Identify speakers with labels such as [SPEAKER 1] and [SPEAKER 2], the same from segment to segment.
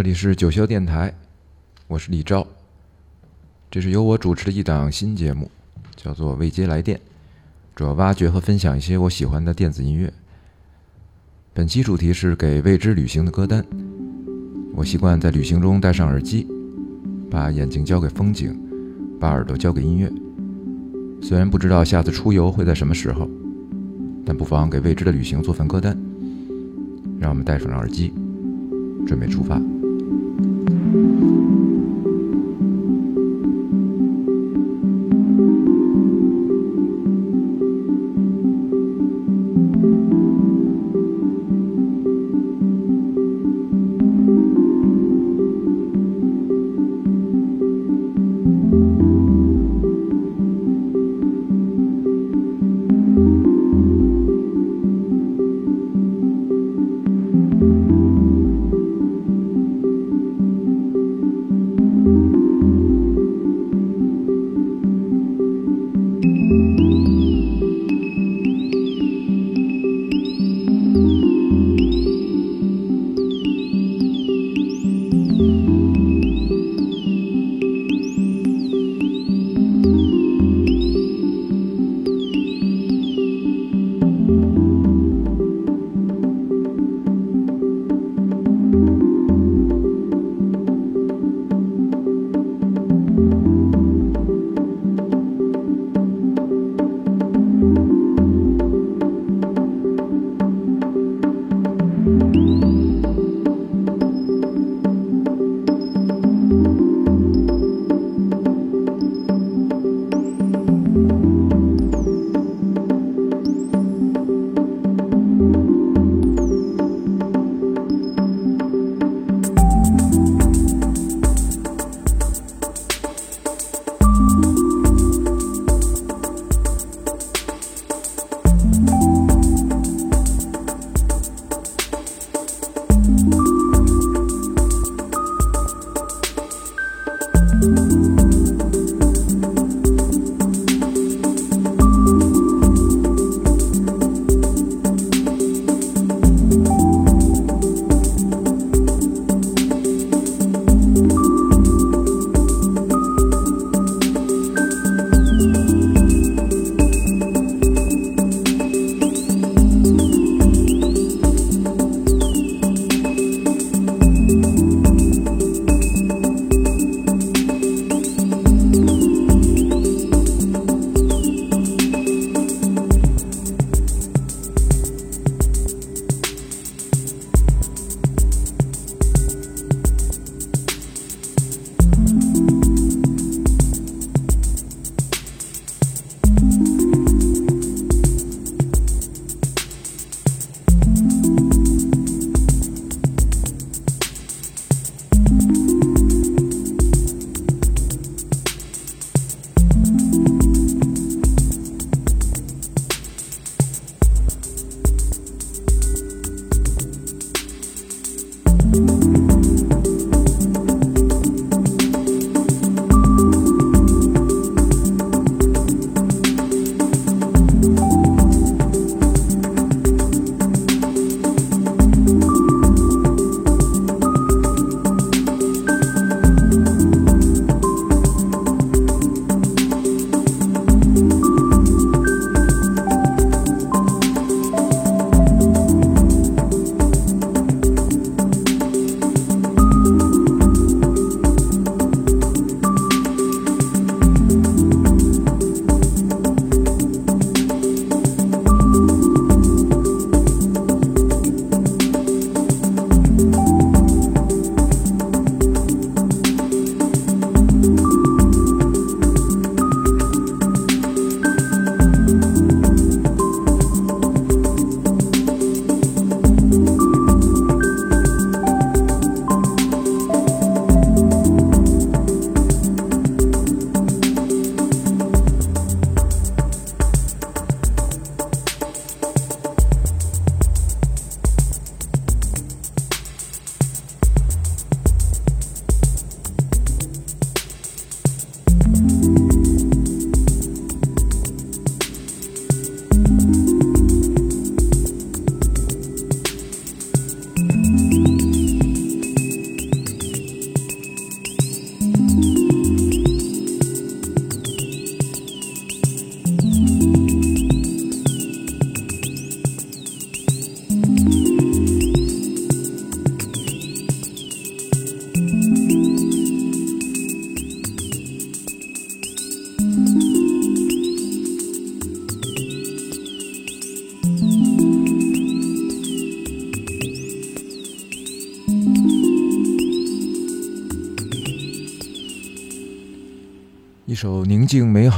[SPEAKER 1] 这里是九霄电台，我是李昭。这是由我主持的一档新节目，叫做《未接来电》，主要挖掘和分享一些我喜欢的电子音乐。本期主题是给未知旅行的歌单。我习惯在旅行中戴上耳机，把眼睛交给风景，把耳朵交给音乐。虽然不知道下次出游会在什么时候，但不妨给未知的旅行做份歌单。让我们戴上耳机，准备出发。Thank you.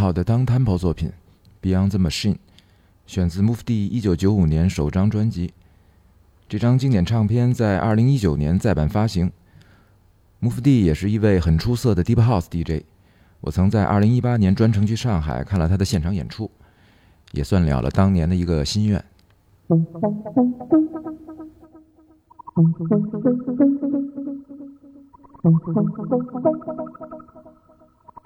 [SPEAKER 1] 好的，Down Tempo 作品，《Beyond the Machine》，选自 Move D 一九九五年首张专辑。这张经典唱片在二零一九年再版发行。Move D 也是一位很出色的 Deep House DJ，我曾在二零一八年专程去上海看了他的现场演出，也算了了当年的一个心愿。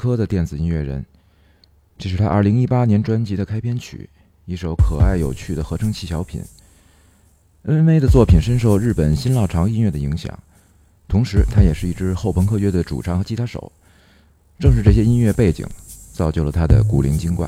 [SPEAKER 1] 科的电子音乐人。这是他2018年专辑的开篇曲，一首可爱有趣的合成器小品。N.V. 的作品深受日本新浪潮音乐的影响，同时他也是一支后朋克乐队的主唱和吉他手。正是这些音乐背景，造就了他的古灵精怪。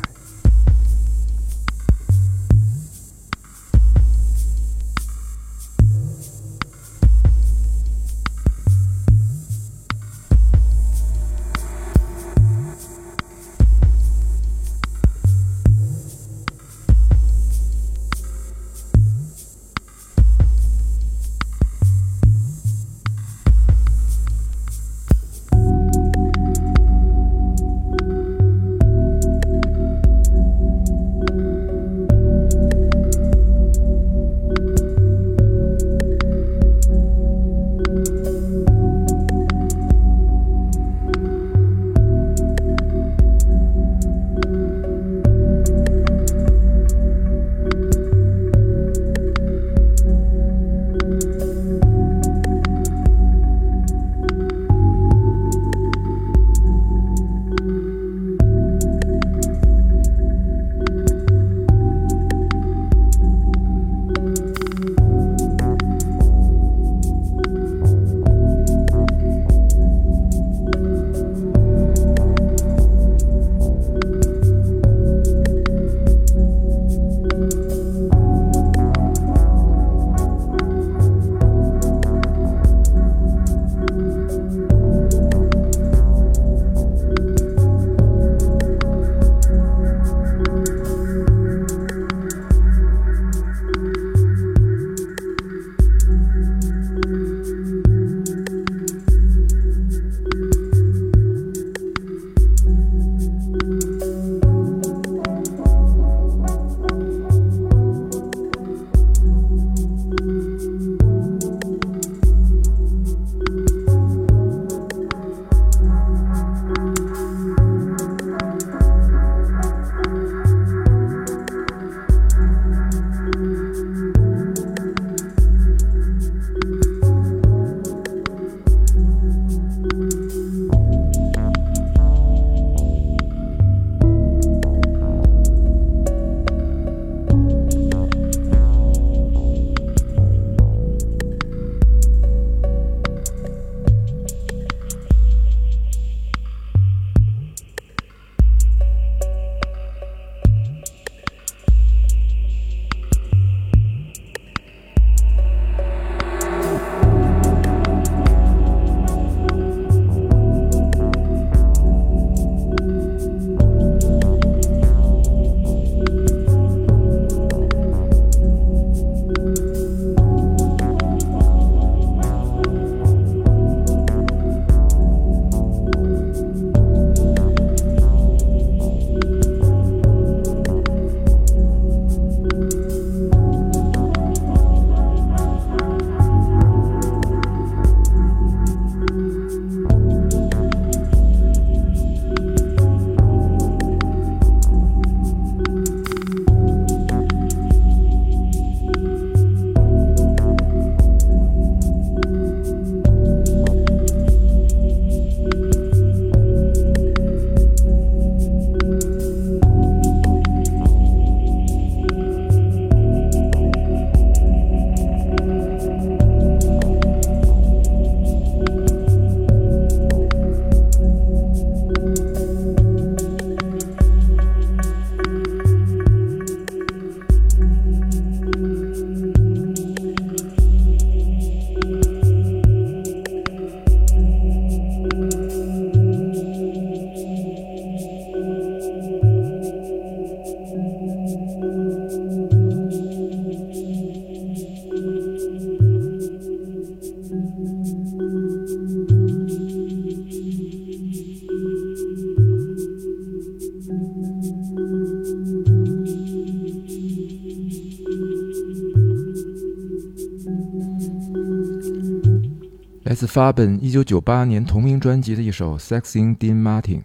[SPEAKER 1] 发本1998年同名专辑的一首《Sex in Dean Martin》，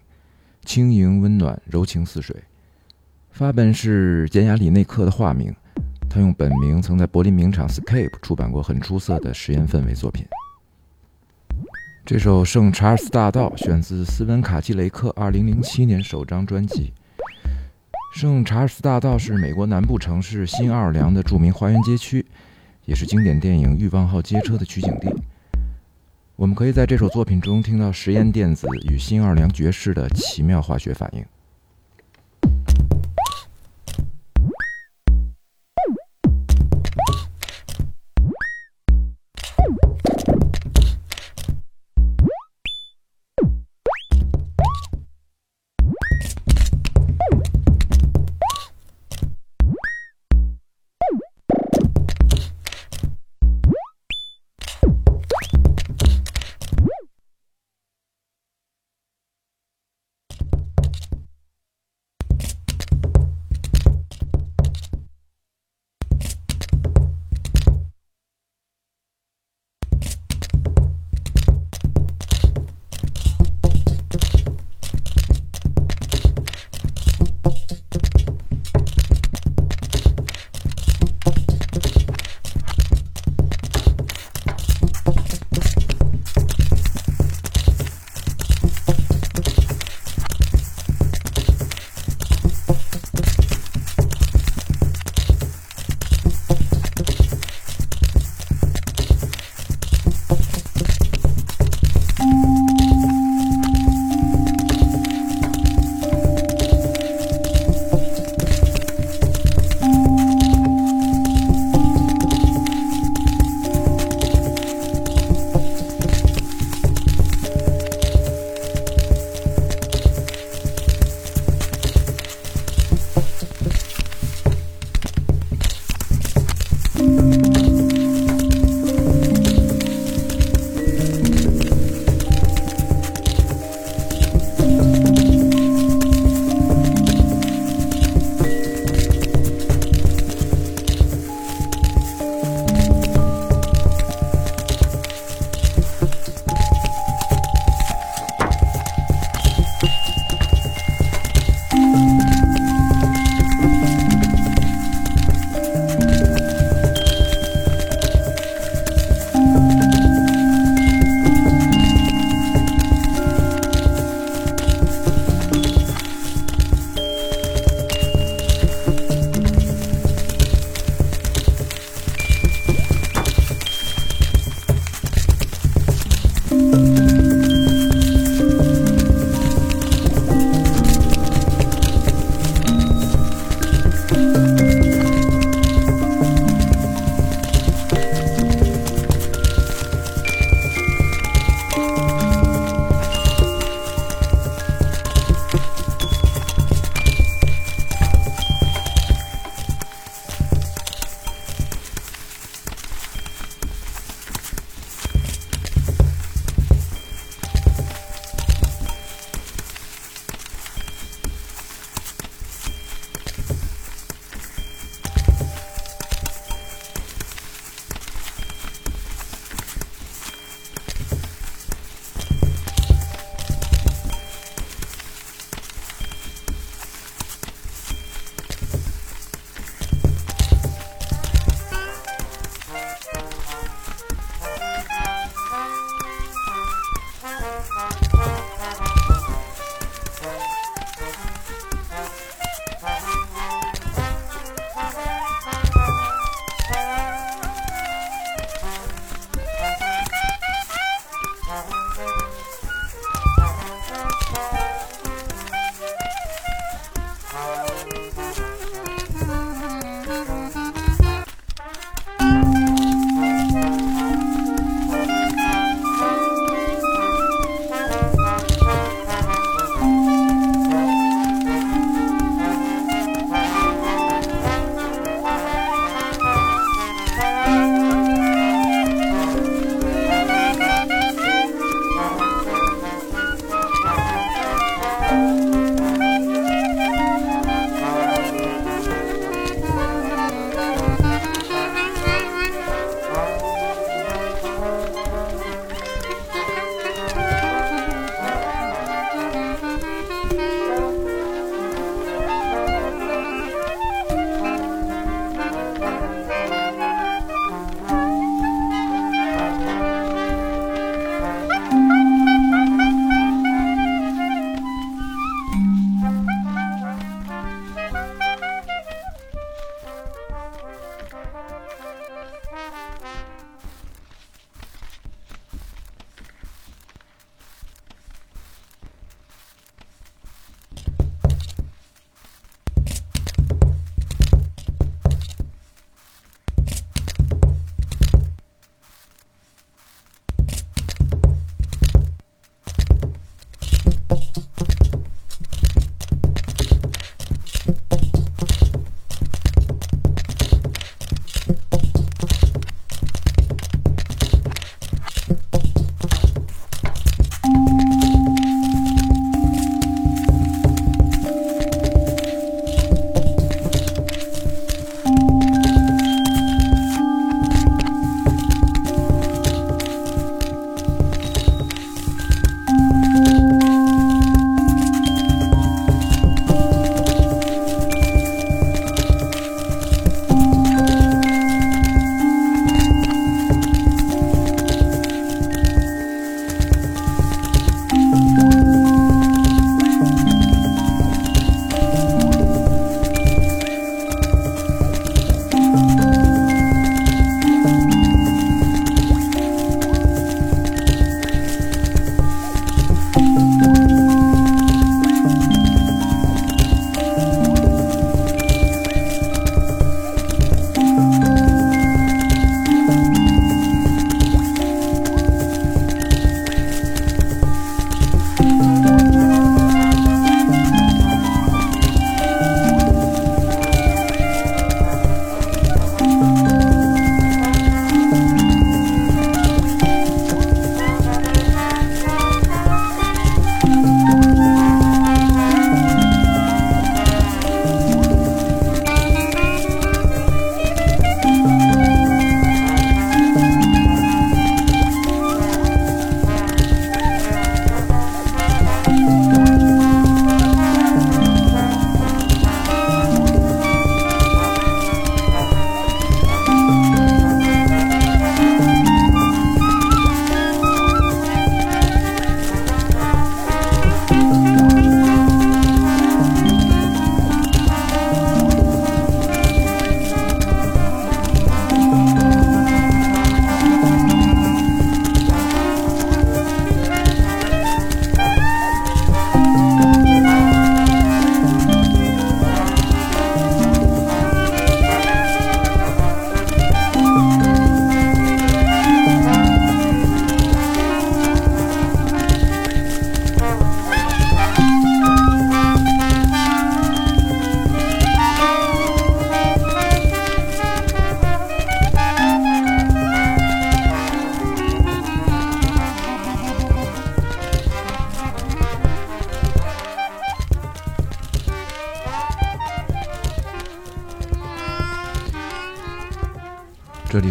[SPEAKER 1] 轻盈温暖，柔情似水。发本是简雅里内克的化名，他用本名曾在柏林名厂 Scape 出版过很出色的实验氛围作品。这首《圣查尔斯大道》选自斯文卡基雷克2007年首张专辑。圣查尔斯大道是美国南部城市新奥尔良的著名花园街区，也是经典电影《欲望号街车》的取景地。我们可以在这首作品中听到实验电子与新奥尔良爵士的奇妙化学反应。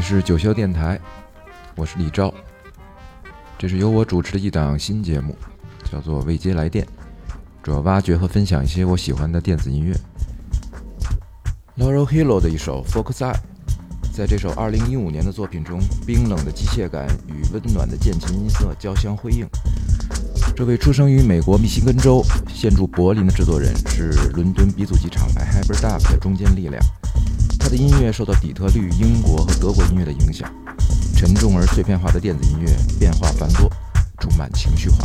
[SPEAKER 1] 是九霄电台，我是李昭，这是由我主持的一档新节目，叫做《未接来电》，主要挖掘和分享一些我喜欢的电子音乐。Laurel Hill 的一首《Focus》，在这首2015年的作品中，冰冷的机械感与温暖的键琴音色交相辉映。这位出生于美国密西根州、现住柏林的制作人是伦敦鼻祖级厂牌 Hyperdub 的中坚力量。他的音乐受到底特律、英国和德国音乐的影响，沉重而碎片化的电子音乐，变化繁多，充满情绪化。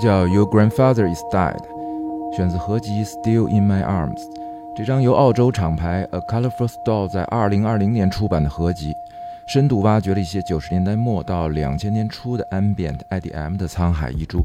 [SPEAKER 1] 叫《Your Grandfather Is Dead》，选自合集《Still in My Arms》。这张由澳洲厂牌 A Colorful Store 在2020年出版的合集，深度挖掘了一些90年代末到2000年初的 Ambient IDM 的沧海遗珠。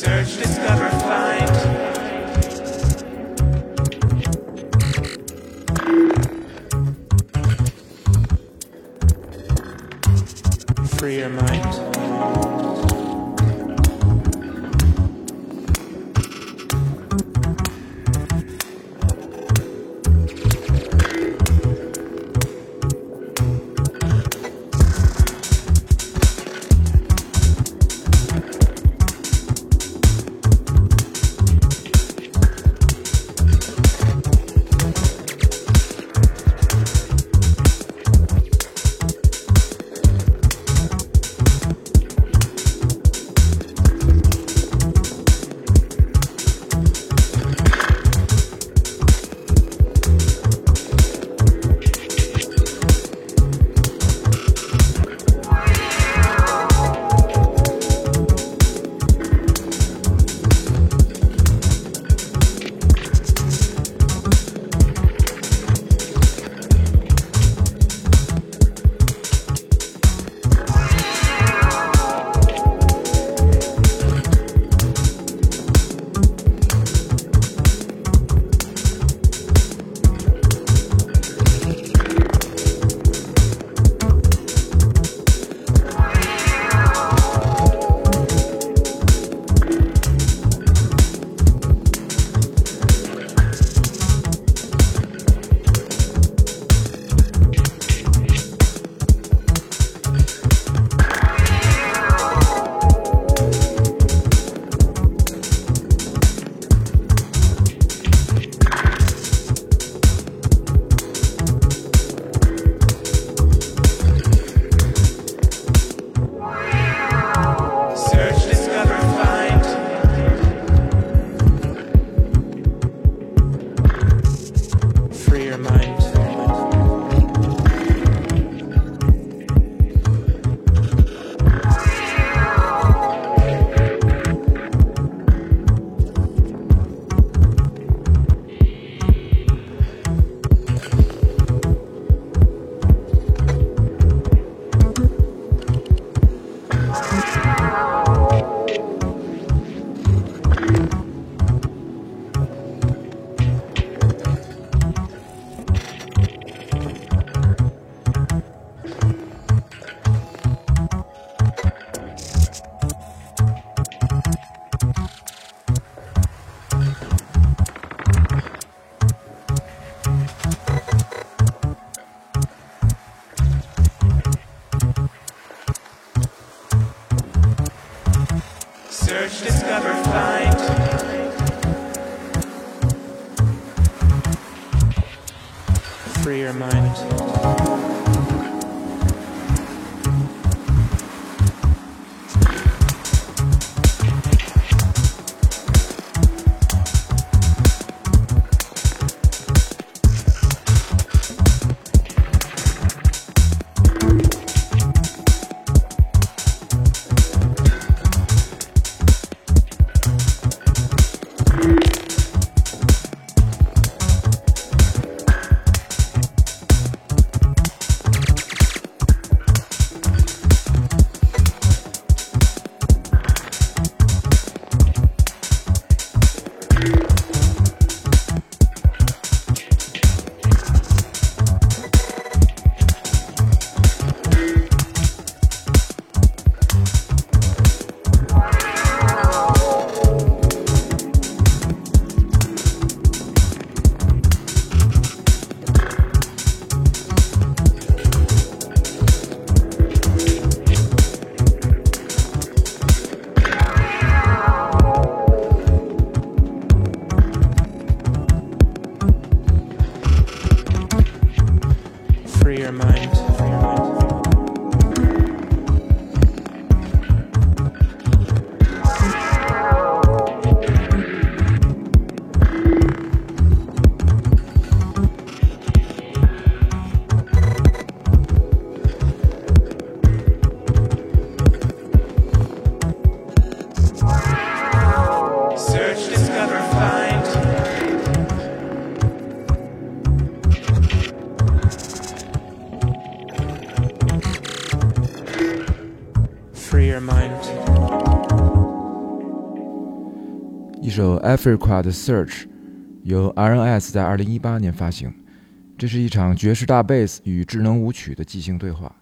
[SPEAKER 2] Search, discover, find. free your mind.
[SPEAKER 1] Africa 的 Search》由 RNS 在2018年发行，这是一场爵士大贝斯与智能舞曲的即兴对话。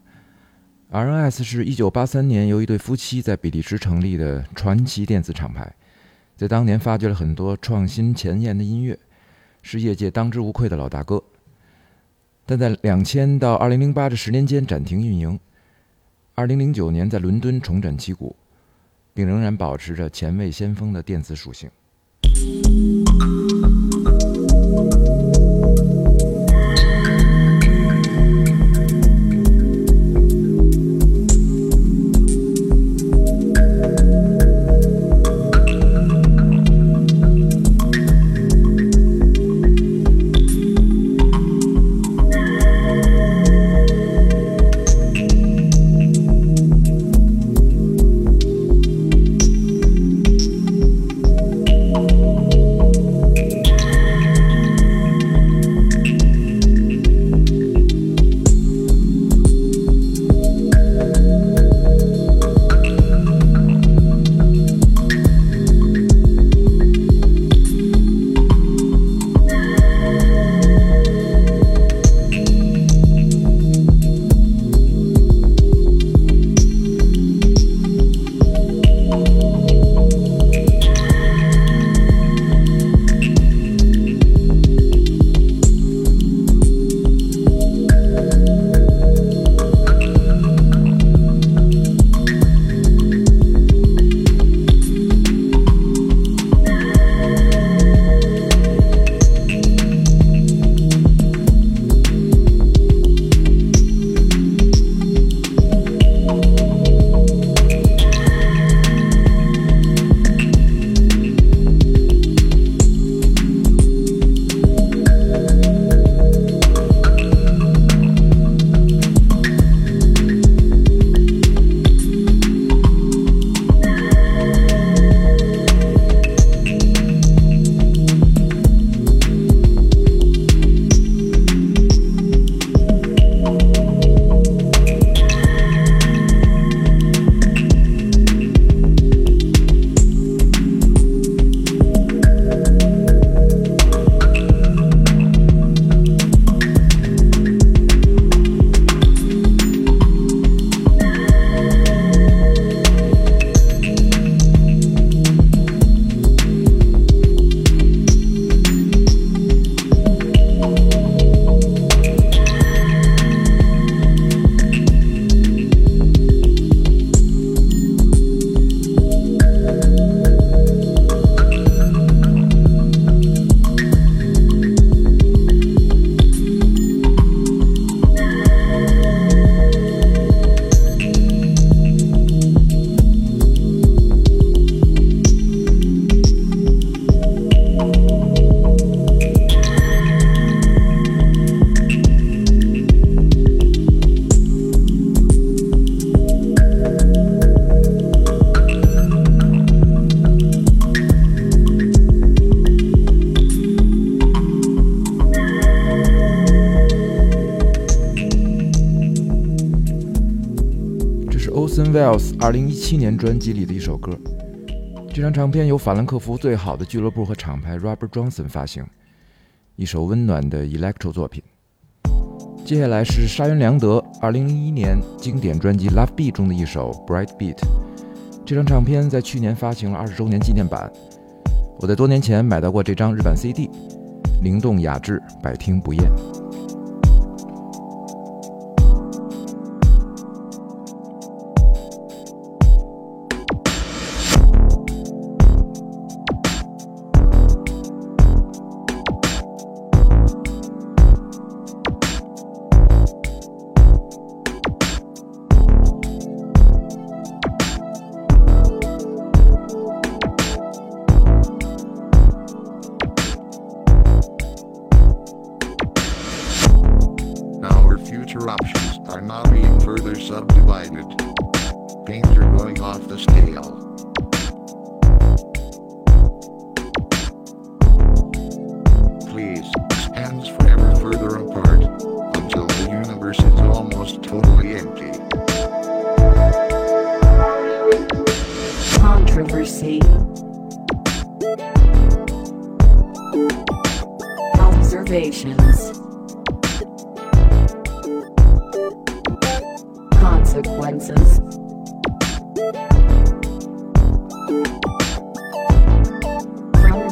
[SPEAKER 1] RNS 是一九八三年由一对夫妻在比利时成立的传奇电子厂牌，在当年发掘了很多创新前沿的音乐，是业界当之无愧的老大哥。但在两千到二零零八这十年间暂停运营，二零零九年在伦敦重整旗鼓，并仍然保持着前卫先锋的电子属性。thank you 七年专辑里的一首歌。这张唱片由法兰克福最好的俱乐部和厂牌 Robert Johnson 发行，一首温暖的 electro 作品。接下来是沙原良德2001年经典专辑《lovebe》中的一首《Bright Beat》。这张唱片在去年发行了二十周年纪念版。我在多年前买到过这张日版 CD，灵动雅致，百听不厌。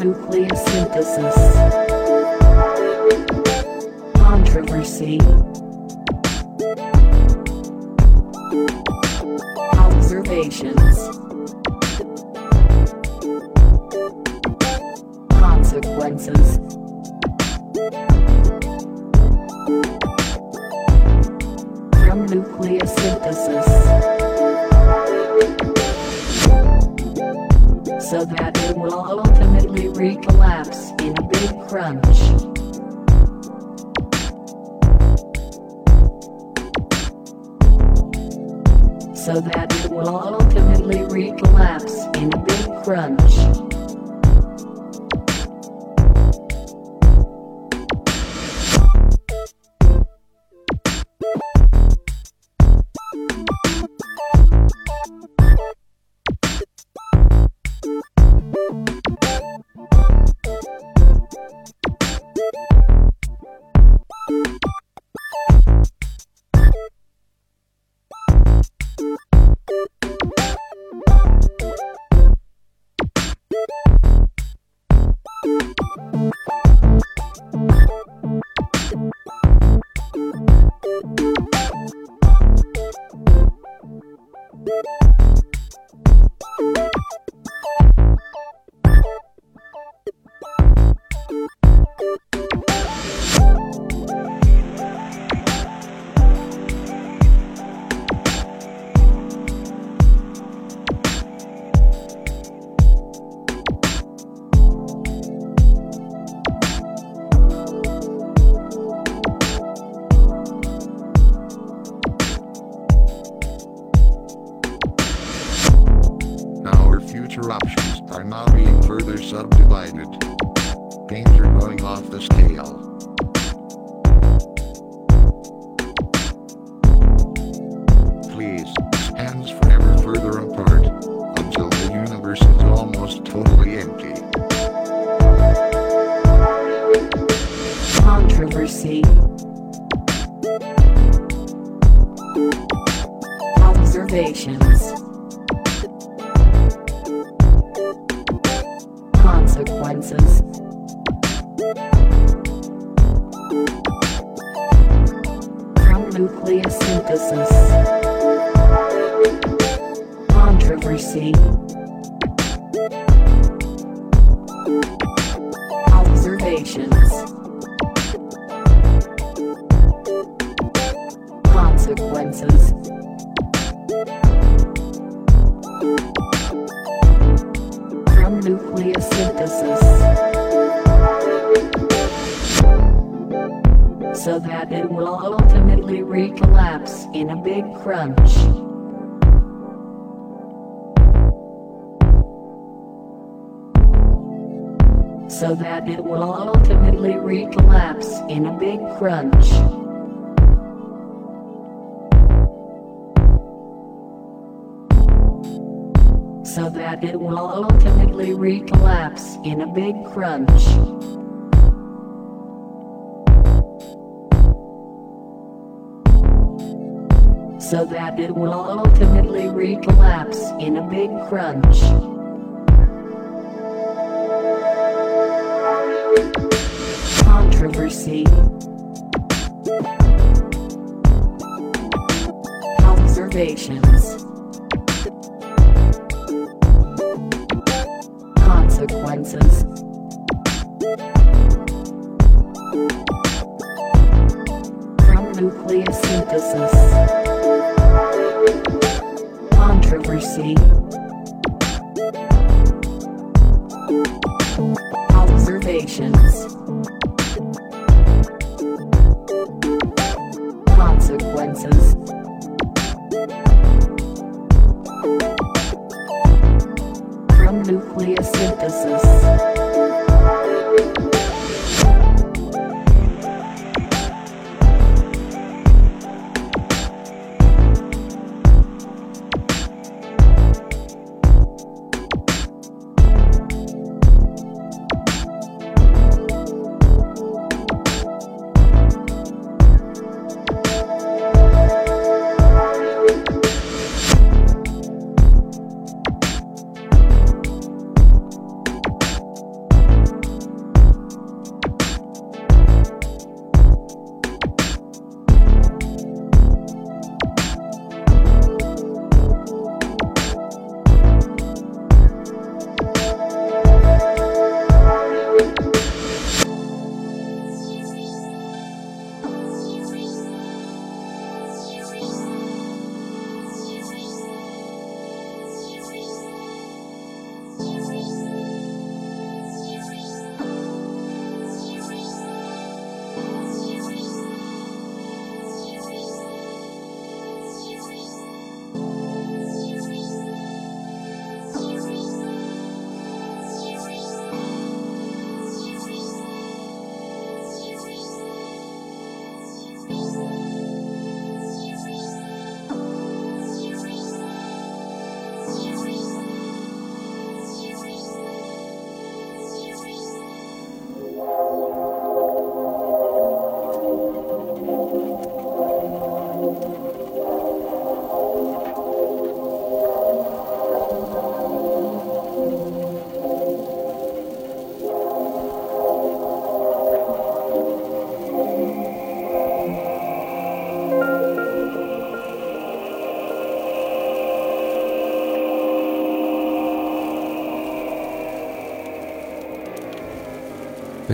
[SPEAKER 3] Nucleosynthesis. Controversy. Observations. Consequences. From nucleosynthesis. So that it will ultimately recollapse in a big crunch. So that it will ultimately recollapse in a big crunch.
[SPEAKER 4] divided. Going off the scale.
[SPEAKER 3] So that it will ultimately recollapse in a big crunch. So that it will ultimately recollapse in a big crunch. Controversy. Observations. From nucleosynthesis. Controversy. Observations.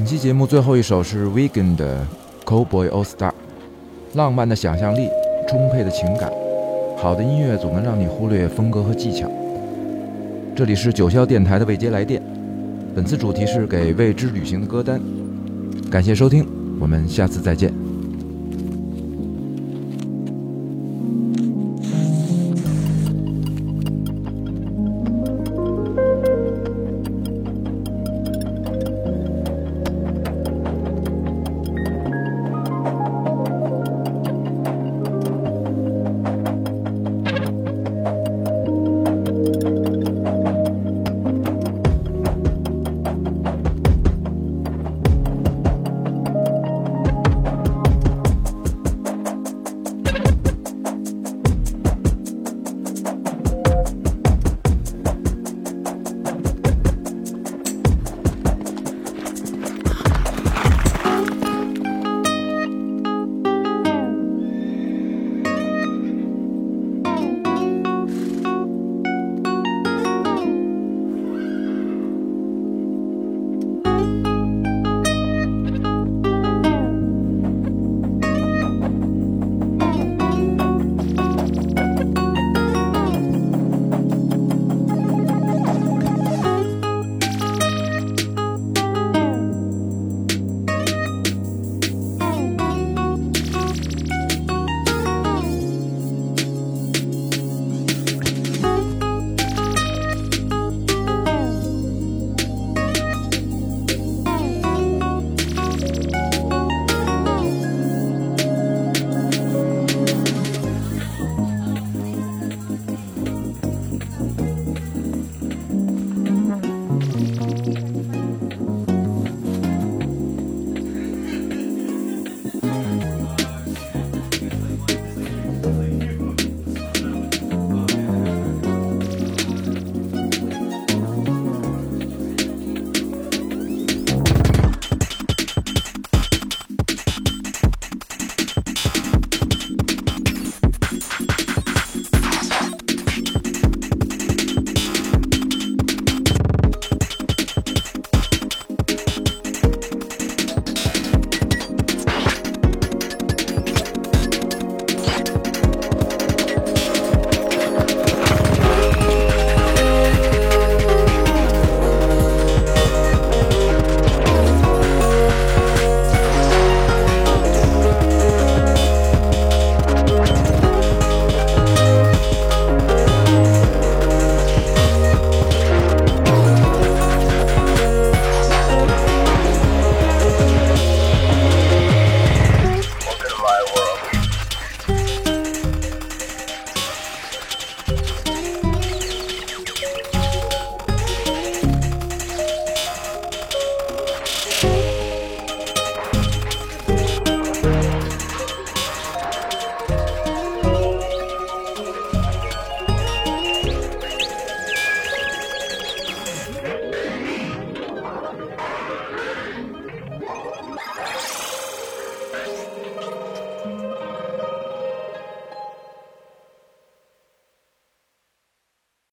[SPEAKER 1] 本期节目最后一首是 Vegan 的《Cowboy All Star》，浪漫的想象力，充沛的情感，好的音乐总能让你忽略风格和技巧。这里是九霄电台的未接来电，本次主题是给未知旅行的歌单。感谢收听，我们下次再见。